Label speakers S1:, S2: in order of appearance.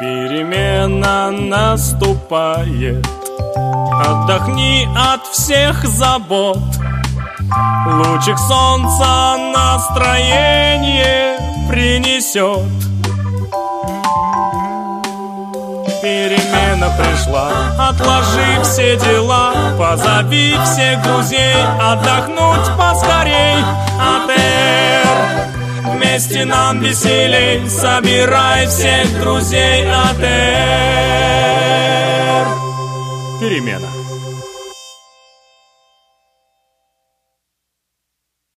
S1: Перемена наступает. Отдохни от всех забот. Лучик солнца настроение принесет. Перемена пришла, отложи все дела. Позови всех друзей, отдохнуть поскорей Атер, вместе нам веселей Собирай всех друзей, Атер. Перемена